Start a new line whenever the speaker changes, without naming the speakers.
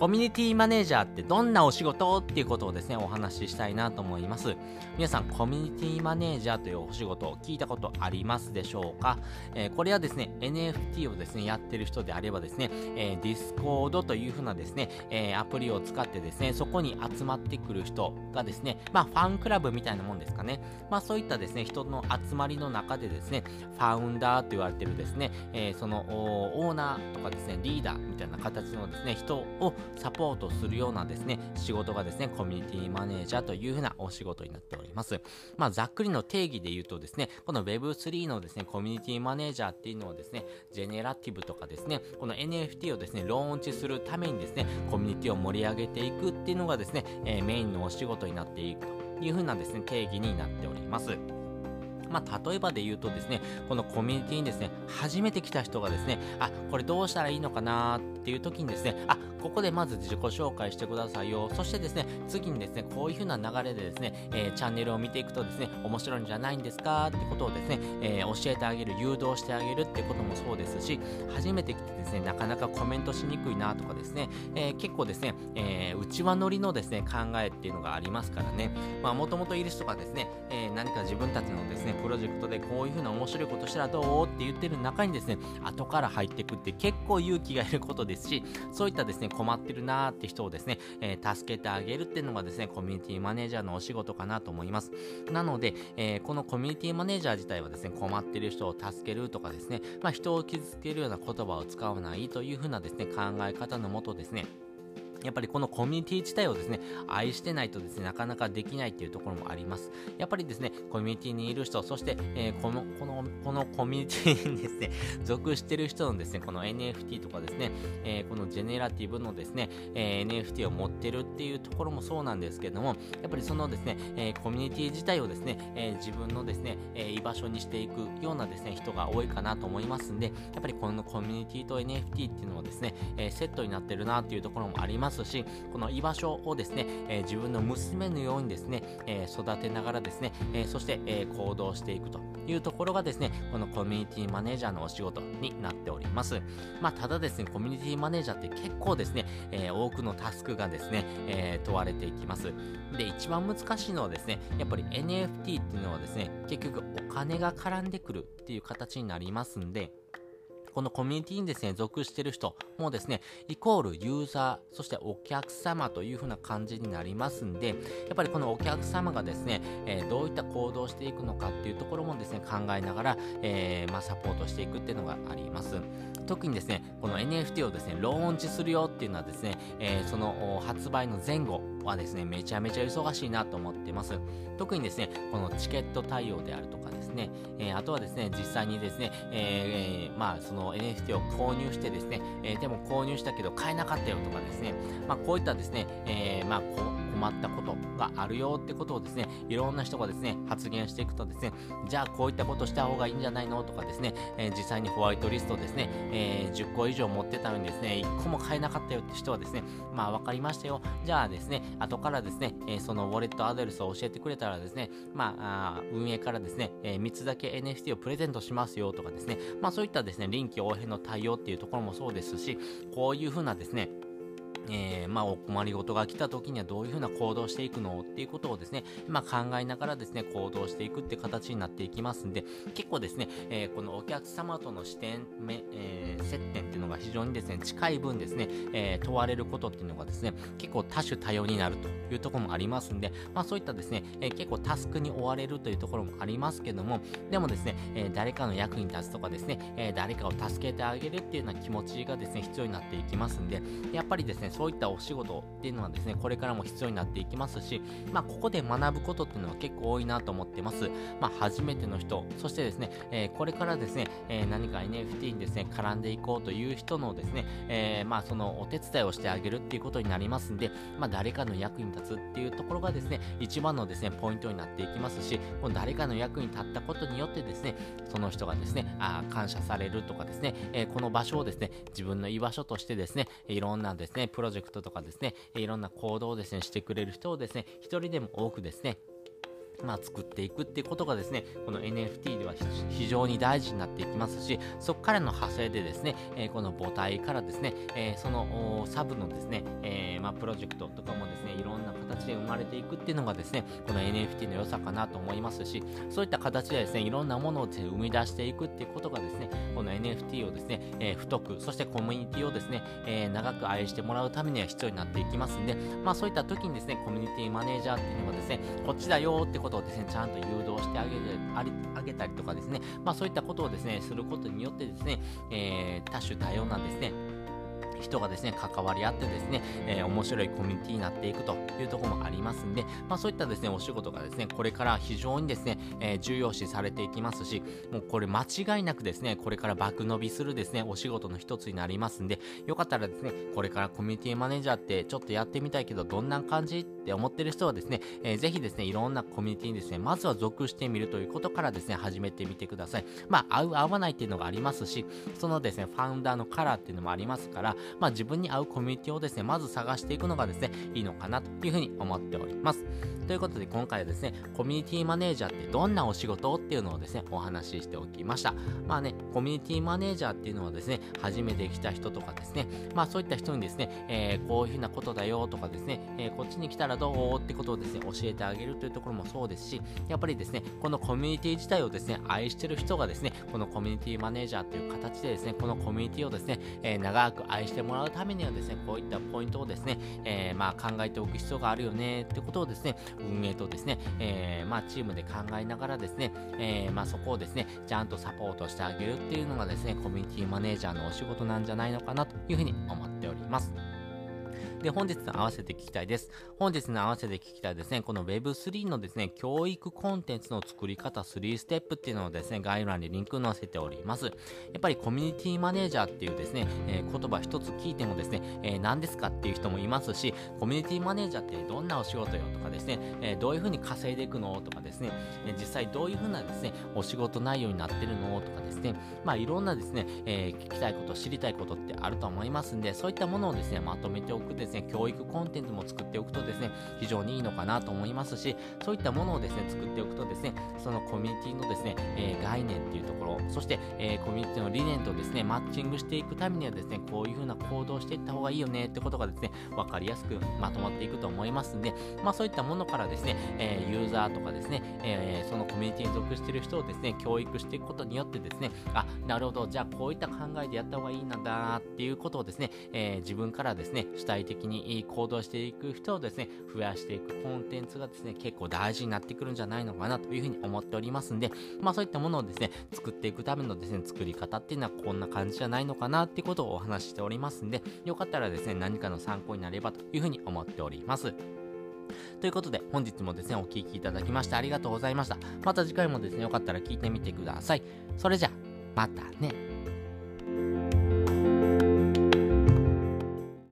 コミュニティマネージャーってどんなお仕事っていうことをですね、お話ししたいなと思います。皆さん、コミュニティマネージャーというお仕事を聞いたことありますでしょうか、えー、これはですね、NFT をですね、やってる人であればですね、えー、Discord というふうなですね、えー、アプリを使ってですね、そこに集まってくる人がですね、まあ、ファンクラブみたいなもんですかね。まあ、そういったですね、人の集まりの中でですね、ファウンダーと言われてるですね、えそのオーナーとかですね、リーダーみたいな形のですね、人をサポートするようなですね、仕事がですね、コミュニティマネージャーというふうなお仕事になっております。まあ、ざっくりの定義で言うとですね、この Web3 のですね、コミュニティマネージャーっていうのはですね、ジェネラティブとかですね、この NFT をですね、ローンチするためにですね、コミュニティを盛り上げていくっていうのがですね、えー、メインのお仕事になっていくというふうなですね、定義になっております。まあ、例えばで言うとですね、このコミュニティにですね、初めて来た人がですね、あ、これどうしたらいいのかなっていう時にですね、あ、ここでまず自己紹介してくださいよ。そしてですね、次にですね、こういう風な流れでですね、えー、チャンネルを見ていくとですね、面白いんじゃないんですかってことをですね、えー、教えてあげる、誘導してあげるってこともそうですし、初めて来てですね、なかなかコメントしにくいなとかですね、えー、結構ですね、えー、内輪乗りのですね、考えっていうのがありますからね、まあ、もともといる人がですね、え、何か自分たちのですね、プロジェクトでこういう風な面白いことしたらどうって言ってる中にですね、後から入っていくって結構勇気がいることですし、そういったですね、困ってるなーって人をですね、えー、助けてあげるっていうのがですね、コミュニティマネージャーのお仕事かなと思います。なので、えー、このコミュニティマネージャー自体はですね、困ってる人を助けるとかですね、まあ、人を傷つけるような言葉を使わないという風なですね、考え方のもとですね、やっぱりこのコミュニティ自体をですね、愛してないとですね、なかなかできないっていうところもあります。やっぱりですね、コミュニティにいる人、そして、えー、この、この、このコミュニティにですね、属してる人のですね、この NFT とかですね、えー、このジェネラティブのですね、えー、NFT を持ってるっていうところもそうなんですけども、やっぱりそのですね、えコミュニティ自体をですね、え自分のですね、え居場所にしていくようなですね、人が多いかなと思いますんで、やっぱりこのコミュニティと NFT っていうのはですね、えセットになってるなっていうところもありますし、この居場所をですね、えー、自分の娘のようにですね、えー、育てながらですね、え、そして、え行動していくというところがですね、このコミュニティマネージャーのお仕事になっております。まあ、ただですね、コミュニティマネージャーって結構ですね、え多くのタスクがですね、え問われていきます。で、一番難しいのはですね、やっぱり NFT っていうのはですね、結局お金が絡んでくるっていう形になりますんで、このコミュニティにですね、属してる人もですね、イコールユーザー、そしてお客様という風な感じになりますんで、やっぱりこのお客様がですね、えー、どういった行動をしていくのかっていうところもですね、考えながら、えー、まあ、サポートしていくっていうのがあります。特にですね、この NFT をですね、ローンチするよっていうのはですね、えー、その発売の前後はですね、めちゃめちゃ忙しいなと思ってます。特にですね、このチケット対応であるとかですね、えー、あとはですね、実際にですね、えー、まあ、その NFT を購入してですね、えでも購入したけど買えなかったよとかですね、まあ、こういったですね、えまあ、困ったことがあるよってことをですね、いろんな人がですね、発言していくとですね、じゃあこういったことした方がいいんじゃないのとかですね、えー、実際にホワイトリストですね、えー、10個以上持ってたのにですね、1個も買えなかったよって人はですね、まあ分かりましたよ。じゃあですね、後からですね、えー、そのウォレットアドレスを教えてくれたらですね、まあ、あ運営からですね、え3つだけ NFT をプレゼントしますよとかですね、まあそういったですね、臨機応変の対応っていうところもそうですし、こういうふうなですね、えー、まあ、お困りごとが来た時にはどういうふうな行動していくのっていうことをですね、まあ、考えながらですね、行動していくって形になっていきますんで、結構ですね、えー、このお客様との視点、えー、接点っていうのが非常にですね、近い分ですね、え問われることっていうのがですね、結構多種多様になるというところもありますんで、まあ、そういったですね、え結構タスクに追われるというところもありますけども、でもですね、え誰かの役に立つとかですね、え誰かを助けてあげるっていうような気持ちがですね、必要になっていきますんで、やっぱりですね、ね、そういったお仕事っていうのはですね、これからも必要になっていきますし、まあ、ここで学ぶことっていうのは結構多いなと思ってます。まあ、初めての人、そしてですね、えー、これからですね、えー、何か NFT にですね、絡んでいこうという人のですね、えー、まあ、そのお手伝いをしてあげるっていうことになりますんで、まあ、誰かの役に立つっていうところがですね、一番のですね、ポイントになっていきますし、この誰かの役に立ったことによってですね、その人がですね、あ感謝されるとかですね、えこの場所をですね、自分の居場所としてですね、いろんなですね、プロジェクトとかですね、いろんな行動をですね、してくれる人をですね、一人でも多くですね、まあ、作っていくっていうことがですね、この NFT では非常に大事になっていきますし、そこからの派生でですね、えー、この母体からですね、えー、そのサブのですね、えー、まあ、プロジェクトとかもですね、いろんな形で生まれていくっていうのがですね、この NFT の良さかなと思いますし、そういった形でですね、いろんなものを生み出していくっていうことがですね、この NFT をですね、え太く、そしてコミュニティをですね、え長く愛してもらうためには必要になっていきますんで、まあそういった時にですね、コミュニティマネージャーっていうのがですね、こっちだよってことをですね、ちゃんと誘導してあげありあげたりとかですね、まあそういったことをですね、することによってですね、えー、多種多様なですね、人がですね、関わり合ってですね、えー、面白いコミュニティになっていくというところもありますんで、まあそういったですね、お仕事がですね、これから非常にですね、えー、重要視されていきますし、もうこれ間違いなくですね、これから爆伸びするですね、お仕事の一つになりますんで、よかったらですね、これからコミュニティマネージャーってちょっとやってみたいけど、どんな感じって思ってる人はですね、えー、ぜひですね、いろんなコミュニティにですね、まずは属してみるということからですね、始めてみてください。まあ、合う合わないっていうのがありますし、そのですね、ファウンダーのカラーっていうのもありますから、まあ自分に合うコミュニティをですね、まず探していくのがですね、いいのかなというふうに思っております。ということで今回はですね、コミュニティマネージャーってどんなお仕事っていうのをですね、お話ししておきました。まあね、コミュニティマネージャーっていうのはですね、初めて来た人とかですね、まあそういった人にですね、えー、こういうふうなことだよとかですね、えー、こっちに来たらどうってことをですね、教えてあげるというところもそうですし、やっぱりですね、このコミュニティ自体をですね、愛してる人がですね、このコミュニティマネージャーという形でですね、このコミュニティをですね、えー、長く愛しててもらうためにはですね、こういったポイントをですね、えまあ考えておく必要があるよねってことをですね、運営とですね、えー、まあ、チームで考えながらですね、えー、まあ、そこをですね、ちゃんとサポートしてあげるっていうのがですね、コミュニティマネージャーのお仕事なんじゃないのかなというふうに思っております。で、本日の合わせて聞きたいです。本日の合わせて聞きたいですね、この Web3 のですね、教育コンテンツの作り方3ステップっていうのをですね、概要欄にリンク載せております。やっぱりコミュニティマネージャーっていうですね、えー、言葉一つ聞いてもですね、えー、何ですかっていう人もいますし、コミュニティマネージャーってどんなお仕事よとかですね、えー、どういうふうに稼いでいくのとかですね、え実際どういうふうなですね、お仕事内容になってるのとかですね、まあいろんなですね、え聞きたいこと、知りたいことってあると思いますんで、そういったものをですね、まとめておくですですね、教育コンテンツも作っておくとですね、非常にいいのかなと思いますし、そういったものをですね、作っておくとですね、そのコミュニティのですね、えー、概念っていうところ、そして、えー、コミュニティの理念とですね、マッチングしていくためにはですね、こういう風な行動をしていった方がいいよねってことがですね、わかりやすくまとまっていくと思いますんで、まあそういったものからですね、えー、ユーザーとかですね、えそのコミュニティに属している人をですね、教育していくことによってですね、あ、なるほど、じゃあこういった考えでやった方がいいんだなっていうことをですね、え自分からですね、主体的的に行動していく人をですね、増やしていくコンテンツがですね、結構大事になってくるんじゃないのかなというふうに思っておりますんで、まあそういったものをですね、作っていくためのですね、作り方っていうのはこんな感じじゃないのかなっていうことをお話ししておりますんで、よかったらですね、何かの参考になればというふうに思っております。ということで、本日もですね、お聴きいただきましてありがとうございました。また次回もですね、よかったら聞いてみてください。それじゃ、またね。